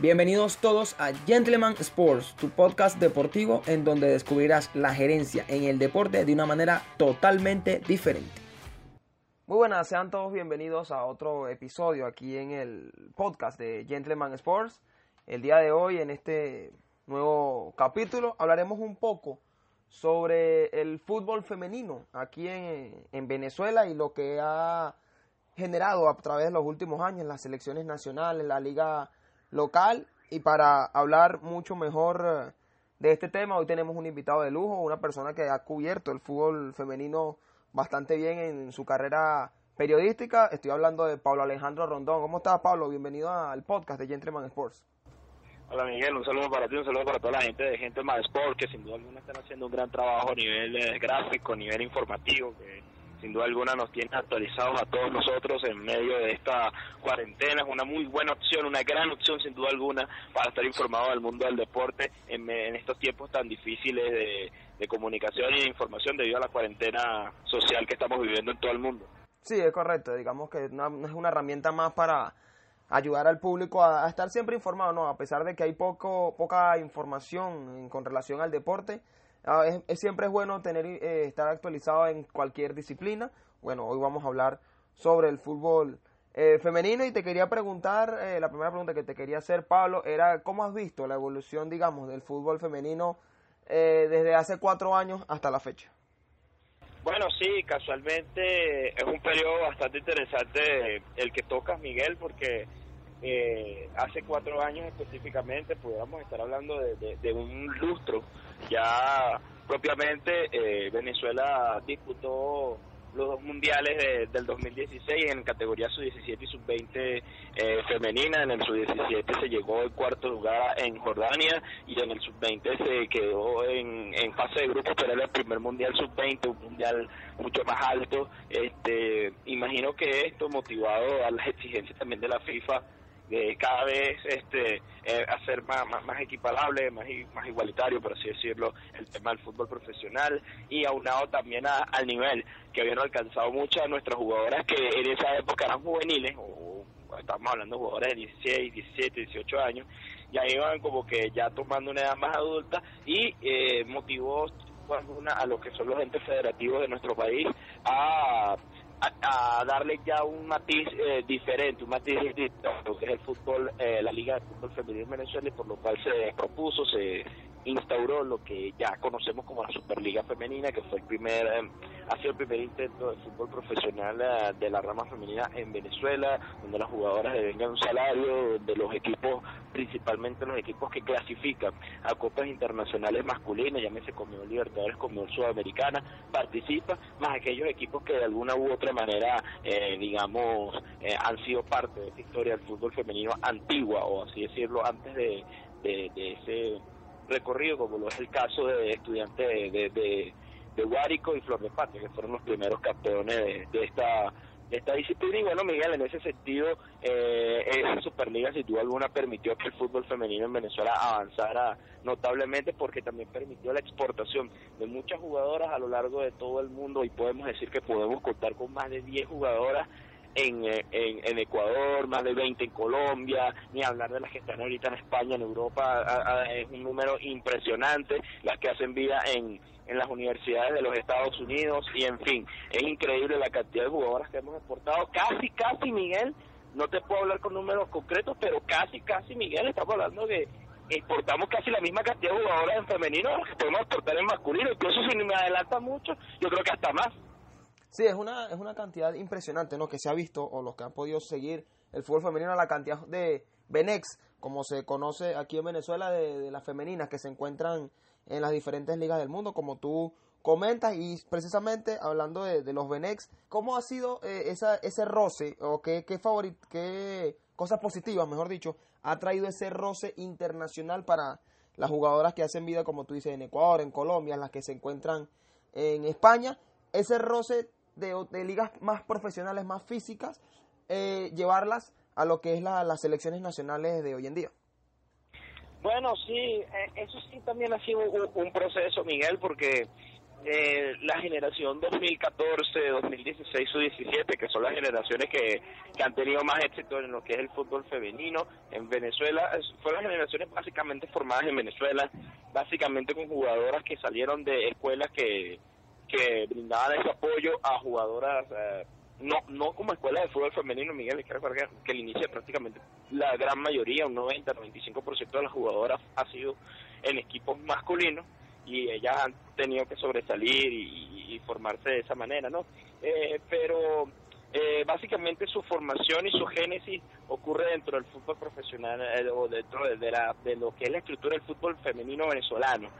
Bienvenidos todos a Gentleman Sports, tu podcast deportivo en donde descubrirás la gerencia en el deporte de una manera totalmente diferente. Muy buenas, sean todos bienvenidos a otro episodio aquí en el podcast de Gentleman Sports. El día de hoy, en este nuevo capítulo, hablaremos un poco sobre el fútbol femenino aquí en, en Venezuela y lo que ha generado a través de los últimos años las selecciones nacionales, la liga local y para hablar mucho mejor eh, de este tema hoy tenemos un invitado de lujo, una persona que ha cubierto el fútbol femenino bastante bien en su carrera periodística. Estoy hablando de Pablo Alejandro Rondón. ¿Cómo estás, Pablo? Bienvenido al podcast de Gentleman Sports. Hola Miguel, un saludo para ti, un saludo para toda la gente de Gentleman Sports que sin duda alguna están haciendo un gran trabajo a nivel eh, gráfico, a nivel informativo, que sin duda alguna nos tiene actualizados a todos nosotros en medio de esta cuarentena. Es una muy buena opción, una gran opción sin duda alguna para estar informado del mundo del deporte en, estos tiempos tan difíciles de, comunicación y de información debido a la cuarentena social que estamos viviendo en todo el mundo. Sí, es correcto. Digamos que es una herramienta más para ayudar al público a, estar siempre informado, ¿no? A pesar de que hay poco, poca información con relación al deporte, Ah, es, siempre es bueno tener eh, estar actualizado en cualquier disciplina. Bueno, hoy vamos a hablar sobre el fútbol eh, femenino y te quería preguntar, eh, la primera pregunta que te quería hacer, Pablo, era cómo has visto la evolución, digamos, del fútbol femenino desde hace cuatro años hasta la fecha. Bueno, sí, casualmente es un periodo bastante interesante el que tocas, Miguel, porque eh, hace cuatro años específicamente pudiéramos estar hablando de, un lustro. Ya propiamente eh, Venezuela disputó los dos mundiales del 2016 en categoría sub-17 y sub-20 eh, femenina. En el sub-17 se llegó el cuarto lugar en Jordania y en el sub-20 se quedó en, en fase de grupos, pero era el primer mundial sub-20, un mundial mucho más alto. Este, imagino que esto motivado a las exigencias también de la FIFA de cada vez este eh, hacer más, más, equiparable, más, más igualitario, por así decirlo, el tema del fútbol profesional y aunado también al nivel que habían alcanzado muchas de nuestras jugadoras que en esa época eran juveniles, o, estamos hablando de jugadoras de 16, 17, 18 años, ya iban como que ya tomando una edad más adulta y eh, motivó a lo que son los entes federativos de nuestro país a a, darle ya un matiz eh, diferente, un matiz distinto que es el fútbol, eh, la Liga de Fútbol Femenino en Venezuela y por lo cual se propuso, se instauró lo que ya conocemos como la Superliga Femenina, que fue el primer, eh, ha sido el primer intento de fútbol profesional eh, de la rama femenina en Venezuela, donde las jugadoras devengan un salario, donde los equipos, principalmente los equipos que clasifican a copas internacionales masculinas, llámese como Libertadores, como Sudamericana, participan, más aquellos equipos que de alguna u otra manera, eh, digamos, han sido parte de esta historia del fútbol femenino antigua, o así decirlo, antes de, de ese recorrido, como lo es el caso de estudiantes de, de, de, Guárico y Flor de Patria, que fueron los primeros campeones de, esta de esta disciplina. Y bueno Miguel en ese sentido eh, esa Superliga sin duda alguna permitió que el fútbol femenino en Venezuela avanzara notablemente porque también permitió la exportación de muchas jugadoras a lo largo de todo el mundo. Y podemos decir que podemos contar con más de 10 jugadoras en, en, Ecuador, más de 20 en Colombia, ni hablar de las que están ahorita en España, en Europa, es un número impresionante, las que hacen vida en, en las universidades de los Estados Unidos, y en fin, es increíble la cantidad de jugadoras que hemos exportado, casi, casi, Miguel, no te puedo hablar con números concretos, pero casi, casi, Miguel, estamos hablando de exportamos casi la misma cantidad de jugadoras en femenino que podemos exportar en masculino, incluso si me adelanta mucho, yo creo que hasta más. Sí, es una, es una cantidad impresionante, ¿no? Que se ha visto, o los que han podido seguir el fútbol femenino, la cantidad de Benex, como se conoce aquí en Venezuela, de, las femeninas que se encuentran en las diferentes ligas del mundo, como tú comentas, y precisamente hablando de, los Benex, ¿cómo ha sido eh, esa, ese roce, o qué, qué, qué cosas positivas, mejor dicho, ha traído ese roce internacional para las jugadoras que hacen vida, como tú dices, en Ecuador, en Colombia, las que se encuentran en España? Ese roce de, ligas más profesionales, más físicas, eh, llevarlas a lo que es las selecciones nacionales de hoy en día. Bueno, sí, eh, eso sí también ha sido un, proceso, Miguel, porque eh, la generación 2014, 2016 o 17, que son las generaciones que, que han tenido más éxito en lo que es el fútbol femenino en Venezuela, fueron generaciones básicamente formadas en Venezuela, básicamente con jugadoras que salieron de escuelas que, que brindaban ese apoyo a jugadoras, eh, no no como escuelas de fútbol femenino, Miguel, que, que el inicio prácticamente la gran mayoría, un 90-95% de las jugadoras ha sido en equipos masculinos y ellas han tenido que sobresalir y, formarse de esa manera, ¿no? Eh, pero eh, básicamente su formación y su génesis ocurre dentro del fútbol profesional eh, o dentro de, la, de lo que es la estructura del fútbol femenino venezolano.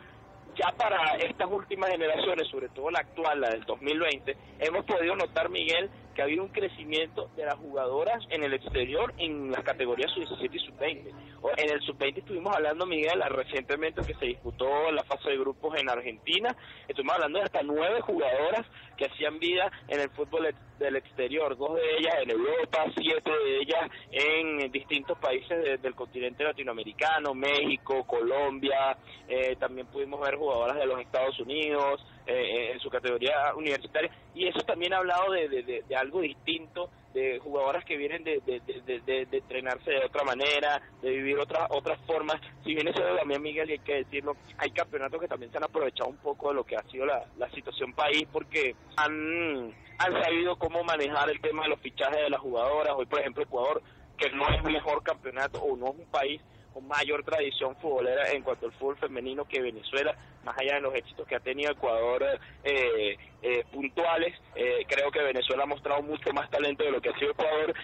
Ya para estas últimas generaciones, sobre todo la actual, la del 2020, hemos podido notar, Miguel, que ha habido un crecimiento de las jugadoras en el exterior en las categorías sub-17 y sub-20. En el sub-20 estuvimos hablando, Miguel, recientemente que se disputó la fase de grupos en Argentina, estuvimos hablando de hasta nueve jugadoras que hacían vida en el fútbol del exterior, dos de ellas en Europa, siete de ellas en distintos países del continente latinoamericano, México, Colombia, eh, también pudimos ver jugadoras de los Estados Unidos, eh, en su categoría universitaria. Y eso también ha hablado de, de, algo distinto de jugadoras que vienen de, de, entrenarse de otra manera de vivir otras otras formas. Si bien eso también Miguel y hay que decirlo hay campeonatos que también se han aprovechado un poco de lo que ha sido la, la situación país porque han han sabido cómo manejar el tema de los fichajes de las jugadoras. Hoy por ejemplo Ecuador que no es el mejor campeonato o no es un país mayor tradición futbolera en cuanto al fútbol femenino que Venezuela, más allá de los éxitos que ha tenido Ecuador eh, eh, puntuales, eh, creo que Venezuela ha mostrado mucho más talento de lo que ha sido Ecuador.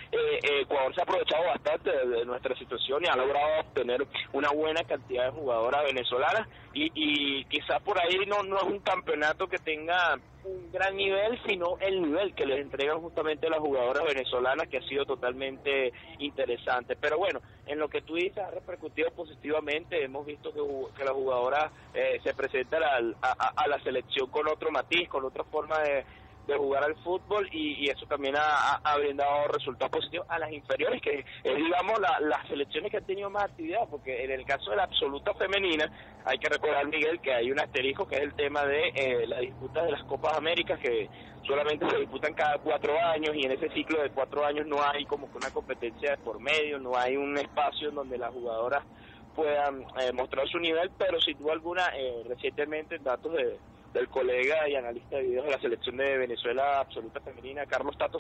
Ecuador se ha aprovechado bastante de, nuestra situación y ha logrado obtener una buena cantidad de jugadoras venezolanas y, y quizás por ahí no, no es un campeonato que tenga un gran nivel, sino el nivel que les entregan justamente las jugadoras venezolanas, que ha sido totalmente interesante. Pero bueno, en lo que tú dices ha repercutido positivamente, hemos visto que, que las jugadoras eh, se presentan a, la selección con otro matiz, con otra forma de, de jugar al fútbol y, eso también ha, brindado resultados positivos a las inferiores, que es, digamos, las selecciones que han tenido más actividad, porque en el caso de la absoluta femenina, hay que recordar, Miguel, que hay un asterisco que es el tema de eh, la disputa de las Copas Américas, que solamente se disputan cada cuatro años y en ese ciclo de cuatro años no hay como que una competencia por medio, no hay un espacio en donde las jugadoras puedan eh, mostrar su nivel, pero sin duda alguna, eh, recientemente datos de del colega y analista de videos de la selección de Venezuela absoluta femenina, Carlos Tato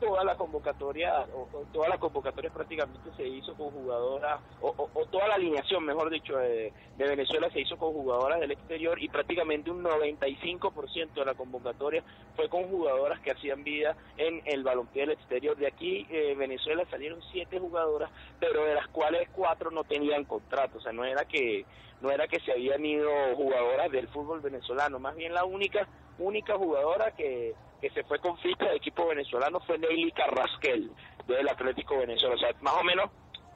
toda la convocatoria, o, toda la convocatoria prácticamente se hizo con jugadoras, o, toda la alineación, mejor dicho, de, Venezuela se hizo con jugadoras del exterior y prácticamente un 95% de la convocatoria fue con jugadoras que hacían vida en el balompié del exterior. De aquí, eh, Venezuela salieron siete jugadoras, pero de las cuales cuatro no tenían contrato, o sea, no era que no era que se habían ido jugadoras del fútbol venezolano, más bien la única única jugadora que, que se fue con ficha de equipo venezolano fue Neily Carrasquel del Atlético Venezuela, o sea, más o menos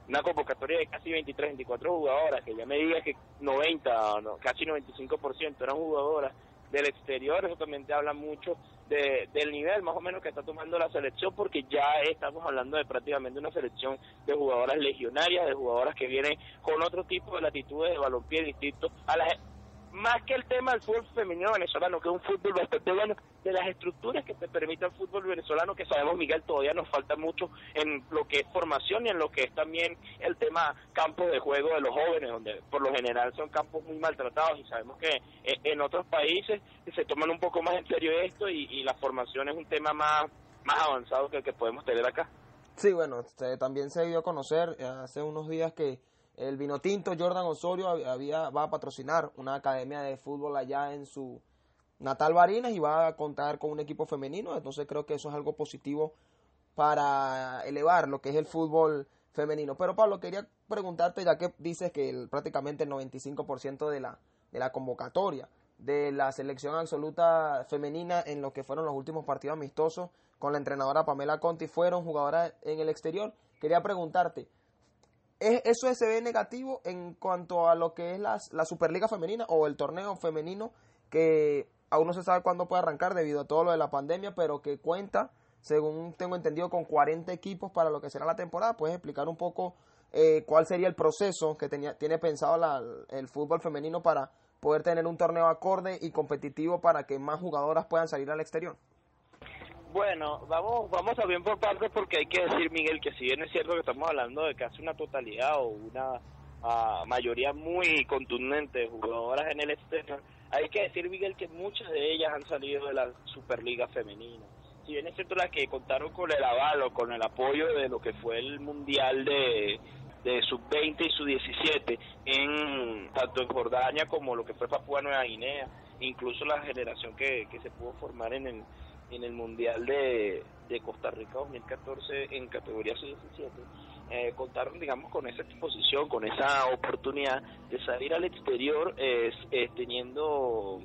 una convocatoria de casi 23, 24 jugadoras, que ya me diga que 90, no, casi 95% eran jugadoras del exterior, eso también habla mucho de, del nivel más o menos que está tomando la selección, porque ya estamos hablando de prácticamente una selección de jugadoras legionarias, de jugadoras que vienen con otro tipo de latitudes de balompié distinto a las más que el tema del fútbol femenino venezolano, que es un fútbol bastante bueno, de las estructuras que te permite el fútbol venezolano, que sabemos, Miguel, todavía nos falta mucho en lo que es formación y en lo que es también el tema campos de juego de los jóvenes, donde por lo general son campos muy maltratados y sabemos que eh, en otros países se toman un poco más en serio esto y, la formación es un tema más, más avanzado que el que podemos tener acá. Sí, bueno, también se dio a conocer eh, hace unos días que el vino tinto Jordan Osorio había, va a patrocinar una academia de fútbol allá en su natal Barinas y va a contar con un equipo femenino. Entonces creo que eso es algo positivo para elevar lo que es el fútbol femenino. Pero Pablo, quería preguntarte, ya que dices que prácticamente el 95% de la, de la convocatoria de la selección absoluta femenina en lo que fueron los últimos partidos amistosos con la entrenadora Pamela Conti fueron jugadoras en el exterior. Quería preguntarte, ¿Eso se ve negativo en cuanto a lo que es la, la Superliga Femenina o el torneo femenino que aún no se sabe cuándo puede arrancar debido a todo lo de la pandemia, pero que cuenta, según tengo entendido, con 40 equipos para lo que será la temporada? ¿Puedes explicar un poco eh, cuál sería el proceso que tenía, tiene pensado el fútbol femenino para poder tener un torneo acorde y competitivo para que más jugadoras puedan salir al exterior? Bueno, vamos vamos a bien por partes porque hay que decir, Miguel, que si bien es cierto que estamos hablando de casi una totalidad o una ah, mayoría muy contundente de jugadoras en el exterior, hay que decir, Miguel, que muchas de ellas han salido de la Superliga Femenina. Si bien es cierto las que contaron con el aval o con el apoyo de lo que fue el Mundial de, de sub-20 y sub-17 en tanto en Jordania como lo que fue Papúa Nueva Guinea, incluso la generación que, que se pudo formar en el en el Mundial de, de Costa Rica 2014 en categoría sub-17, eh, contaron, digamos, con esa exposición, con esa oportunidad de salir al exterior eh, teniendo,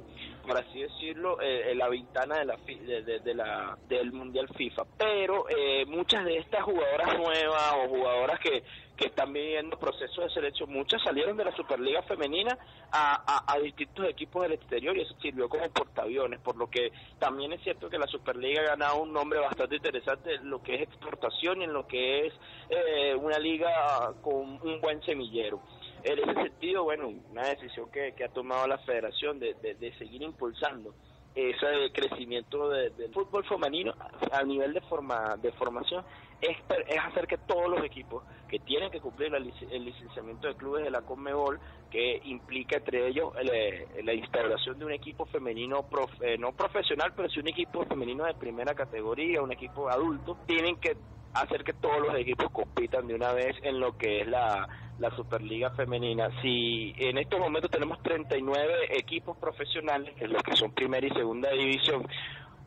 por así decirlo, eh, la ventana de la, de, de, la del Mundial FIFA. Pero eh, muchas de estas jugadoras nuevas o jugadoras que que están viviendo procesos de selección. Muchas salieron de la Superliga Femenina a, a, distintos equipos del exterior y eso sirvió como portaaviones, por lo que también es cierto que la Superliga ha ganado un nombre bastante interesante en lo que es exportación y en lo que es eh, una liga con un buen semillero. En ese sentido, bueno, una decisión que, que ha tomado la federación de, de, de seguir impulsando ese crecimiento del fútbol femenino a nivel de forma de formación es, es hacer que todos los equipos que tienen que cumplir el licenciamiento de clubes de la Conmebol, que implica entre ellos eh, la instauración de un equipo femenino eh, no profesional, pero sí un equipo femenino de primera categoría, un equipo adulto, tienen que hacer que todos los equipos compitan de una vez en lo que es la, la Superliga Femenina. Si en estos momentos tenemos 39 equipos profesionales, que es los que son primera y segunda división,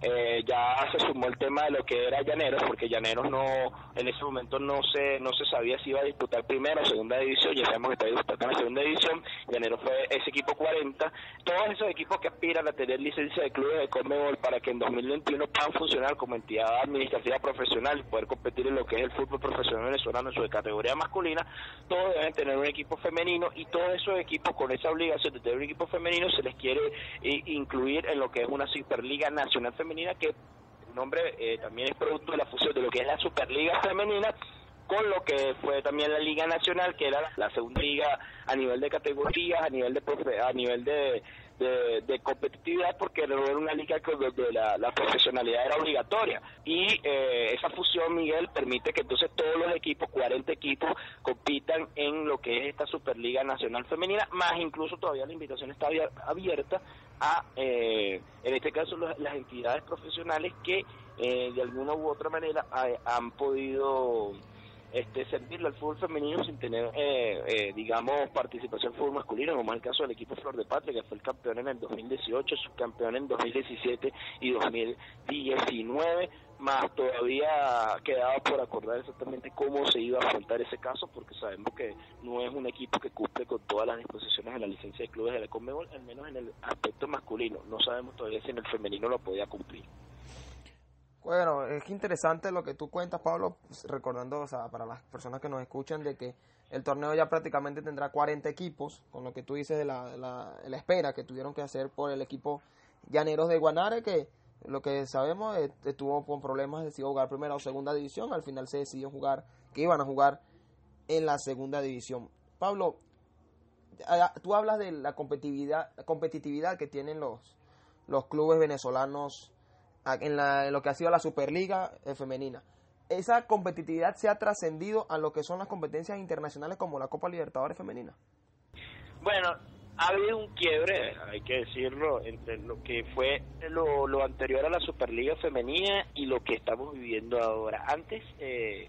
eh, ya se sumó el tema de lo que era Llaneros, porque Llaneros no, en ese momento no se, no se sabía si iba a disputar primera o segunda división, ya sabemos que está disputando la segunda división, Llaneros fue ese equipo 40, todos esos equipos que aspiran a tener licencia de clubes de Conmebol para que en 2021 puedan funcionar como entidad administrativa profesional y poder competir en lo que es el fútbol profesional venezolano en su categoría masculina, todos deben tener un equipo femenino y todos esos equipos con esa obligación de tener un equipo femenino se les quiere incluir en lo que es una Superliga Nacional Femenina femenina que el nombre eh, también es producto de la fusión de lo que es la Superliga femenina con lo que fue también la Liga Nacional, que era la segunda liga a nivel de categorías, a nivel de a nivel de, de, competitividad, porque era una liga donde la, la profesionalidad era obligatoria. Y eh, esa fusión, Miguel, permite que entonces todos los equipos, 40 equipos, compitan en lo que es esta Superliga Nacional Femenina, más incluso todavía la invitación está abierta a, eh, en este caso, las entidades profesionales que eh, de alguna u otra manera han podido este, servirle al fútbol femenino sin tener, eh, eh, digamos, participación en fútbol masculino, como es el caso del equipo Flor de Patria, que fue el campeón en el 2018, subcampeón en 2017 y 2019, más todavía quedaba por acordar exactamente cómo se iba a afrontar ese caso, porque sabemos que no es un equipo que cumple con todas las disposiciones de la licencia de clubes de la Conmebol, al menos en el aspecto masculino. No sabemos todavía si en el femenino lo podía cumplir. Bueno, es interesante lo que tú cuentas, Pablo, pues, recordando, o sea, para las personas que nos escuchan, de que el torneo ya prácticamente tendrá 40 equipos, con lo que tú dices de la, la, espera que tuvieron que hacer por el equipo Llaneros de Guanare, que lo que sabemos estuvo con problemas de si jugar primera o segunda división, al final se decidió jugar, que iban a jugar en la segunda división. Pablo, tú hablas de la competitividad, la competitividad que tienen los, los clubes venezolanos en, la, lo que ha sido la Superliga eh, femenina. ¿Esa competitividad se ha trascendido a lo que son las competencias internacionales como la Copa Libertadores femenina? Bueno, ha habido un quiebre, hay que decirlo, entre lo que fue lo, lo anterior a la Superliga femenina y lo que estamos viviendo ahora. Antes eh,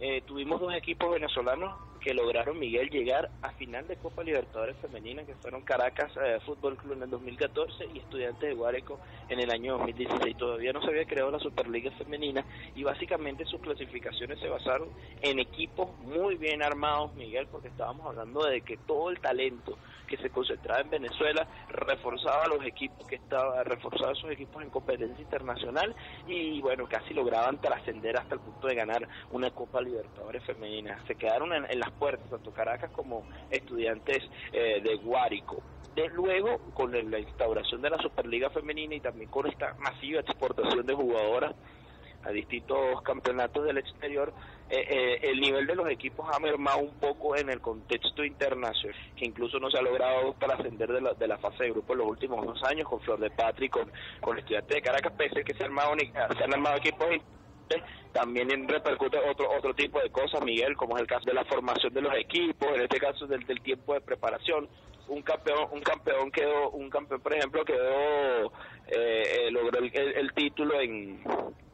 eh, tuvimos dos equipos venezolanos que lograron Miguel llegar a final de Copa Libertadores Femenina, que fueron Caracas eh, Fútbol Club en el 2014 y Estudiantes de Guareco en el año 2016. Todavía no se había creado la Superliga Femenina y básicamente sus clasificaciones se basaron en equipos muy bien armados, Miguel, porque estábamos hablando de que todo el talento que se concentraba en Venezuela reforzaba los equipos que estaban, reforzaba esos equipos en competencia internacional y bueno, casi lograban trascender hasta el punto de ganar una Copa Libertadores Femenina. Se quedaron en, en las puertas, tanto Caracas como estudiantes eh, de Guárico. De luego, con la instauración de la Superliga Femenina y también con esta masiva exportación de jugadoras a distintos campeonatos del exterior, eh, eh, el nivel de los equipos ha mermado un poco en el contexto internacional, que incluso no se ha logrado trascender de la, de la fase de grupo en los últimos dos años, con Flor de Patri, con, con Estudiantes de Caracas, pese que se, armado, se han armado equipos también repercute otro otro tipo de cosas, Miguel, como es el caso de la formación de los equipos, en este caso del, del tiempo de preparación. Un campeón un campeón quedó un campeón, por ejemplo, quedó eh, logró el título en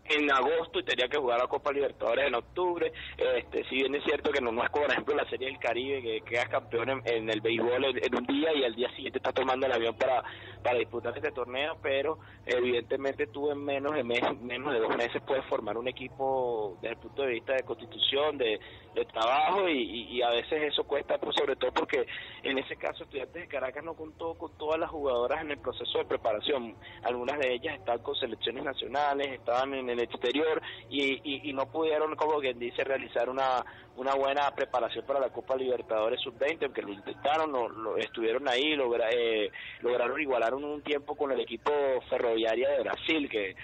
en agosto y tenía que jugar la Copa Libertadores en octubre. Este, si bien es cierto que no, no es como, por ejemplo, la Serie del Caribe, que quedas campeón en, el béisbol en, un día y al día siguiente está tomando el avión para, para disputar este torneo, pero evidentemente tú en menos de, mes, menos de dos meses puedes formar un equipo desde el punto de vista de constitución, de, de trabajo y, y, a veces eso cuesta, pues, sobre todo porque en ese caso Estudiantes de Caracas no contó con todas las jugadoras en el proceso de preparación. Algunas de ellas están con selecciones nacionales, estaban en el exterior y, y, no pudieron, como quien dice, realizar una, una buena preparación para la Copa Libertadores Sub-20, aunque lo intentaron, lo, estuvieron ahí, logra, eh, lograron igualar un tiempo con el equipo ferroviaria de Brasil, que,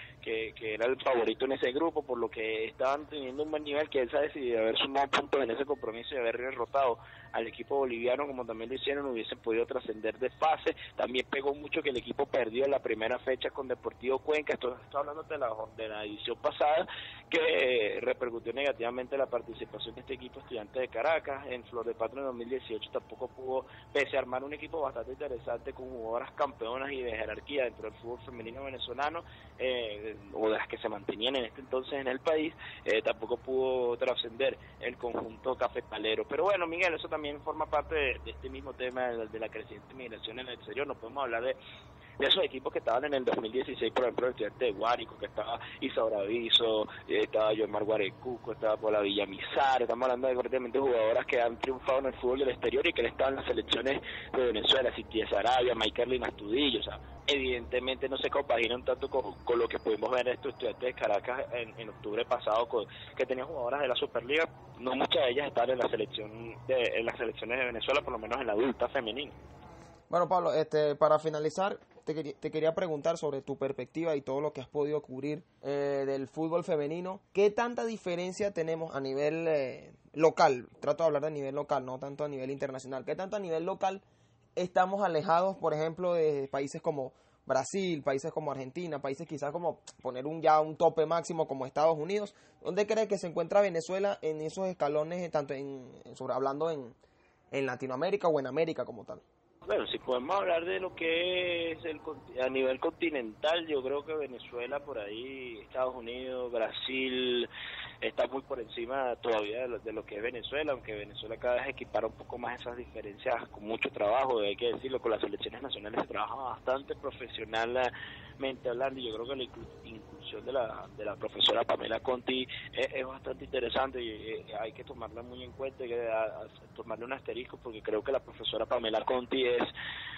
era el favorito en ese grupo, por lo que estaban teniendo un buen nivel, que él se ha decidido haber sumado puntos en ese compromiso y haber derrotado al equipo boliviano, como también lo hicieron, hubiesen podido trascender de fase. También pegó mucho que el equipo perdió en la primera fecha con Deportivo Cuenca, esto estoy hablando de la, de la edición pasada, que repercutió negativamente la participación de este equipo estudiante de Caracas. En Flor de Patro en 2018 tampoco pudo, pese a armar un equipo bastante interesante con jugadoras campeonas y de jerarquía dentro del fútbol femenino venezolano, eh, o de las que se mantenían en este entonces en el país, eh, tampoco pudo trascender el conjunto cafetalero. Pero bueno, Miguel, eso también también forma parte de, este mismo tema de, la creciente migración en el exterior. No podemos hablar de, de esos equipos que estaban en el 2016, por ejemplo, el estudiante de Guárico, que estaba Isaura Viso, eh, estaba Yomar Guarecuco, estaba por la Villamizar, estamos hablando de correctamente jugadoras que han triunfado en el fútbol del exterior y que le estaban en las selecciones de Venezuela, Cintia Sarabia, Michael Astudillo, o sea, evidentemente no se compaginan tanto con, lo que pudimos ver en estos estudiantes de Caracas en, octubre pasado, con, que tenían jugadoras de la Superliga, no muchas de ellas están en la selección de, en las selecciones de Venezuela, por lo menos en la adulta femenina. Bueno, Pablo, este, para finalizar, te, quería preguntar sobre tu perspectiva y todo lo que has podido cubrir eh, del fútbol femenino. ¿Qué tanta diferencia tenemos a nivel eh, local? Trato de hablar de nivel local, no tanto a nivel internacional. ¿Qué tanto a nivel local estamos alejados, por ejemplo, de países como Brasil, países como Argentina, países quizás como poner un ya un tope máximo como Estados Unidos. ¿Dónde cree que se encuentra Venezuela en esos escalones, tanto en, sobre hablando en, en Latinoamérica o en América como tal? Bueno, si podemos hablar de lo que es el, a nivel continental, yo creo que Venezuela por ahí, Estados Unidos, Brasil, está muy por encima todavía de lo, de lo, que es Venezuela, aunque Venezuela cada vez equipara un poco más esas diferencias con mucho trabajo, hay que decirlo, con las selecciones nacionales se trabaja bastante profesionalmente hablando y yo creo que la inclusión de la, de la profesora Pamela Conti es, bastante interesante y, hay que tomarla muy en cuenta y que tomarle un asterisco porque creo que la profesora Pamela Conti es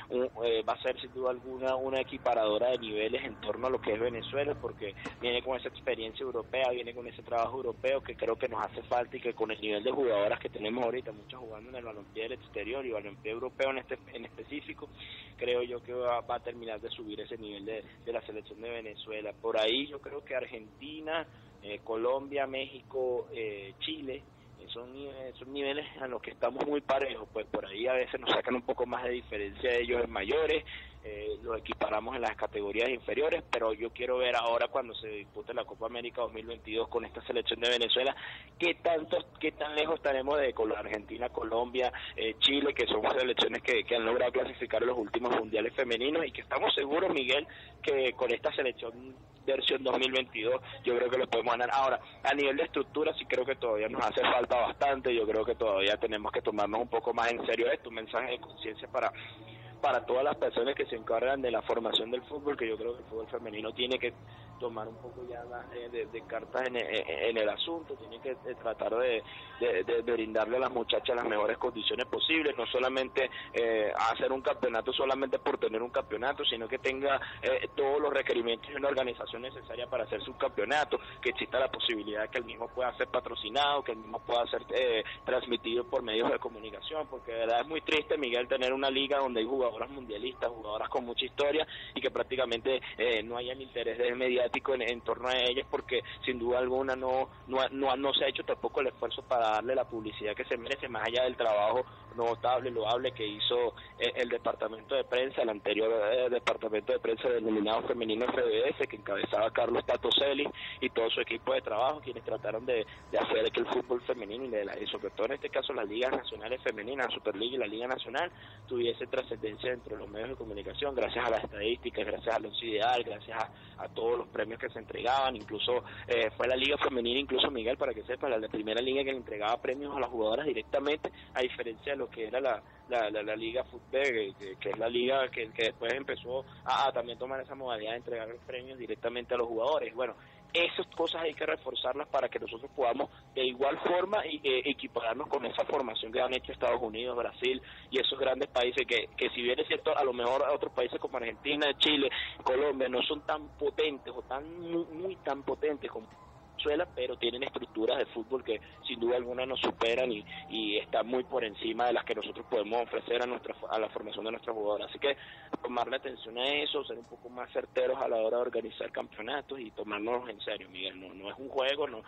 eh, va a ser sin duda alguna una equiparadora de niveles en torno a lo que es Venezuela porque viene con esa experiencia europea, viene con ese trabajo europeo que creo que nos hace falta y que con el nivel de jugadoras que tenemos ahorita, muchas jugando en el balompié del exterior y balompié europeo en este en específico, creo yo que va, a terminar de subir ese nivel de, de la selección de Venezuela. Por ahí yo creo que Argentina, eh, Colombia, México, eh, Chile son, son niveles a los que estamos muy parejos, pues por ahí a veces nos sacan un poco más de diferencia de ellos en mayores, eh, los equiparamos en las categorías inferiores, pero yo quiero ver ahora cuando se dispute la Copa América 2022 con esta selección de Venezuela, qué tanto, qué tan lejos estaremos de Argentina, Colombia, eh, Chile, que son selecciones que, que han logrado clasificar los últimos mundiales femeninos y que estamos seguros, Miguel, que con esta selección versión 2022 yo creo que lo podemos ganar. Ahora, a nivel de estructura sí creo que todavía nos hace falta bastante, yo creo que todavía tenemos que tomarnos un poco más en serio esto, un mensaje de conciencia para para todas las personas que se encargan de la formación del fútbol, que yo creo que el fútbol femenino tiene que tomar un poco ya de, cartas en, el asunto, tiene que tratar de, brindarle a las muchachas las mejores condiciones posibles, no solamente eh, hacer un campeonato solamente por tener un campeonato, sino que tenga eh, todos los requerimientos de una organización necesaria para hacer su campeonato, que exista la posibilidad de que el mismo pueda ser patrocinado, que el mismo pueda ser eh, transmitido por medios de comunicación, porque de verdad es muy triste, Miguel, tener una liga donde hay jugadoras mundialistas, jugadoras con mucha historia y que prácticamente eh, no hayan interés de media en, torno a ellas porque sin duda alguna no, no, no, no se ha hecho tampoco el esfuerzo para darle la publicidad que se merece más allá del trabajo notable, loable que hizo eh, el, departamento de prensa, el anterior eh, departamento de prensa denominado femenino FBS, que encabezaba Carlos Tato y todo su equipo de trabajo, quienes trataron de, hacer que el fútbol femenino y, sobre todo en este caso las ligas nacionales femeninas, la Superliga y la Liga Nacional, tuviese trascendencia dentro de los medios de comunicación, gracias a las estadísticas, gracias a los ideal, gracias a, todos los premios que se entregaban, incluso eh, fue la Liga Femenina, incluso Miguel, para que sepa, la, primera liga que le entregaba premios a las jugadoras directamente, a diferencia de lo que era la, la, la, Liga Fútbol, que, es la liga que, que después empezó a, también tomar esa modalidad de entregar los premios directamente a los jugadores. Bueno, esas cosas hay que reforzarlas para que nosotros podamos de igual forma eh, equipararnos con esa formación que han hecho Estados Unidos, Brasil y esos grandes países que, que si bien es cierto, a lo mejor otros países como Argentina, Chile, Colombia no son tan potentes o tan muy tan potentes como pero tienen estructuras de fútbol que sin duda alguna nos superan y, y están muy por encima de las que nosotros podemos ofrecer a nuestra a la formación de nuestros jugadores. Así que tomarle atención a eso, ser un poco más certeros a la hora de organizar campeonatos y tomarnos en serio, Miguel. No, no es un juego, no,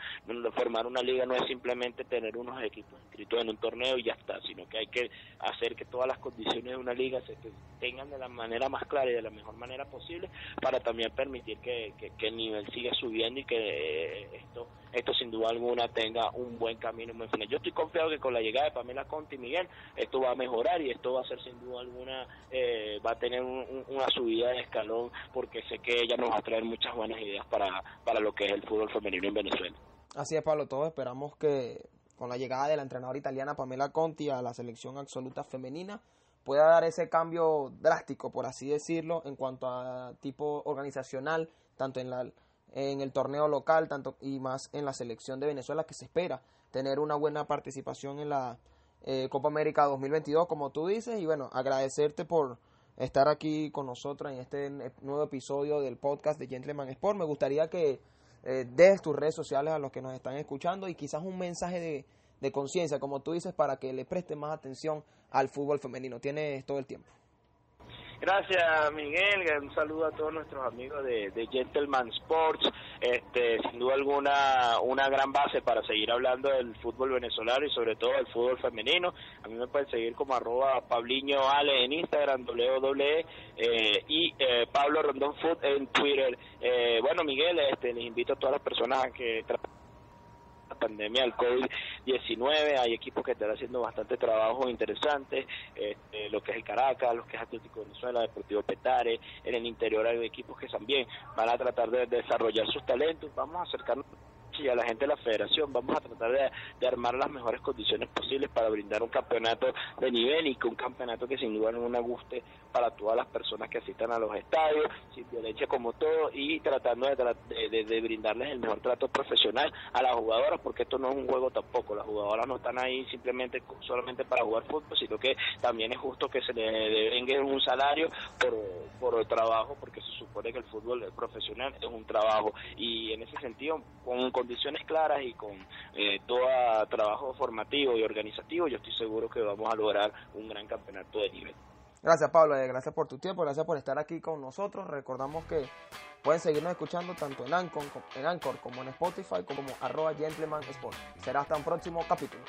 formar una liga no es simplemente tener unos equipos inscritos en un torneo y ya está, sino que hay que hacer que todas las condiciones de una liga se tengan de la manera más clara y de la mejor manera posible para también permitir que, que, el nivel siga subiendo y que eh, esto, sin duda alguna tenga un buen camino. Yo estoy confiado que con la llegada de Pamela Conti y Miguel, esto va a mejorar y esto va a ser sin duda alguna, eh, va a tener una subida de escalón porque sé que ella nos va a traer muchas buenas ideas para, para lo que es el fútbol femenino en Venezuela. Así es, Pablo, todos esperamos que con la llegada de la entrenadora italiana Pamela Conti a la selección absoluta femenina, pueda dar ese cambio drástico, por así decirlo, en cuanto a tipo organizacional, tanto en la en el torneo local tanto y más en la selección de Venezuela que se espera tener una buena participación en la eh, Copa América 2022 como tú dices. Y bueno agradecerte por estar aquí con nosotros en este nuevo episodio del podcast de Gentleman Sport. Me gustaría que eh, des tus redes sociales a los que nos están escuchando y quizás un mensaje de, de conciencia como tú dices para que le presten más atención al fútbol femenino. Tienes todo el tiempo Gracias Miguel, un saludo a todos nuestros amigos de, Gentleman Sports, este, sin duda alguna una gran base para seguir hablando del fútbol venezolano y sobre todo del fútbol femenino. A mí me pueden seguir como arroba Pabliño Ale en Instagram, WWE eh, y eh, Pablo Rondón Food en Twitter. Eh, bueno Miguel, este, les invito a todas las personas a que pandemia del COVID-19. Hay equipos que están haciendo bastante trabajo interesante, este, lo que es el Caracas, lo que es Atlético Venezuela, Deportivo Petare, en el interior hay equipos que también van a tratar de desarrollar sus talentos. Vamos a acercarnos y a la gente de la federación. Vamos a tratar de, armar las mejores condiciones posibles para brindar un campeonato de nivel y que un campeonato que sin duda alguna guste para todas las personas que asistan a los estadios, sin violencia como todo y tratando de, de, brindarles el mejor trato profesional a las jugadoras porque esto no es un juego tampoco. Las jugadoras no están ahí simplemente solamente para jugar fútbol, sino que también es justo que se le devengue un salario por, por el trabajo porque se supone que el fútbol profesional es un trabajo y en ese sentido con, con condiciones claras y con eh, todo trabajo formativo y organizativo, yo estoy seguro que vamos a lograr un gran campeonato de nivel. Gracias Pablo, eh, gracias por tu tiempo, gracias por estar aquí con nosotros. Recordamos que pueden seguirnos escuchando tanto en Anchor, en Anchor como en Spotify como arroba Gentleman Sport. Será hasta un próximo capítulo.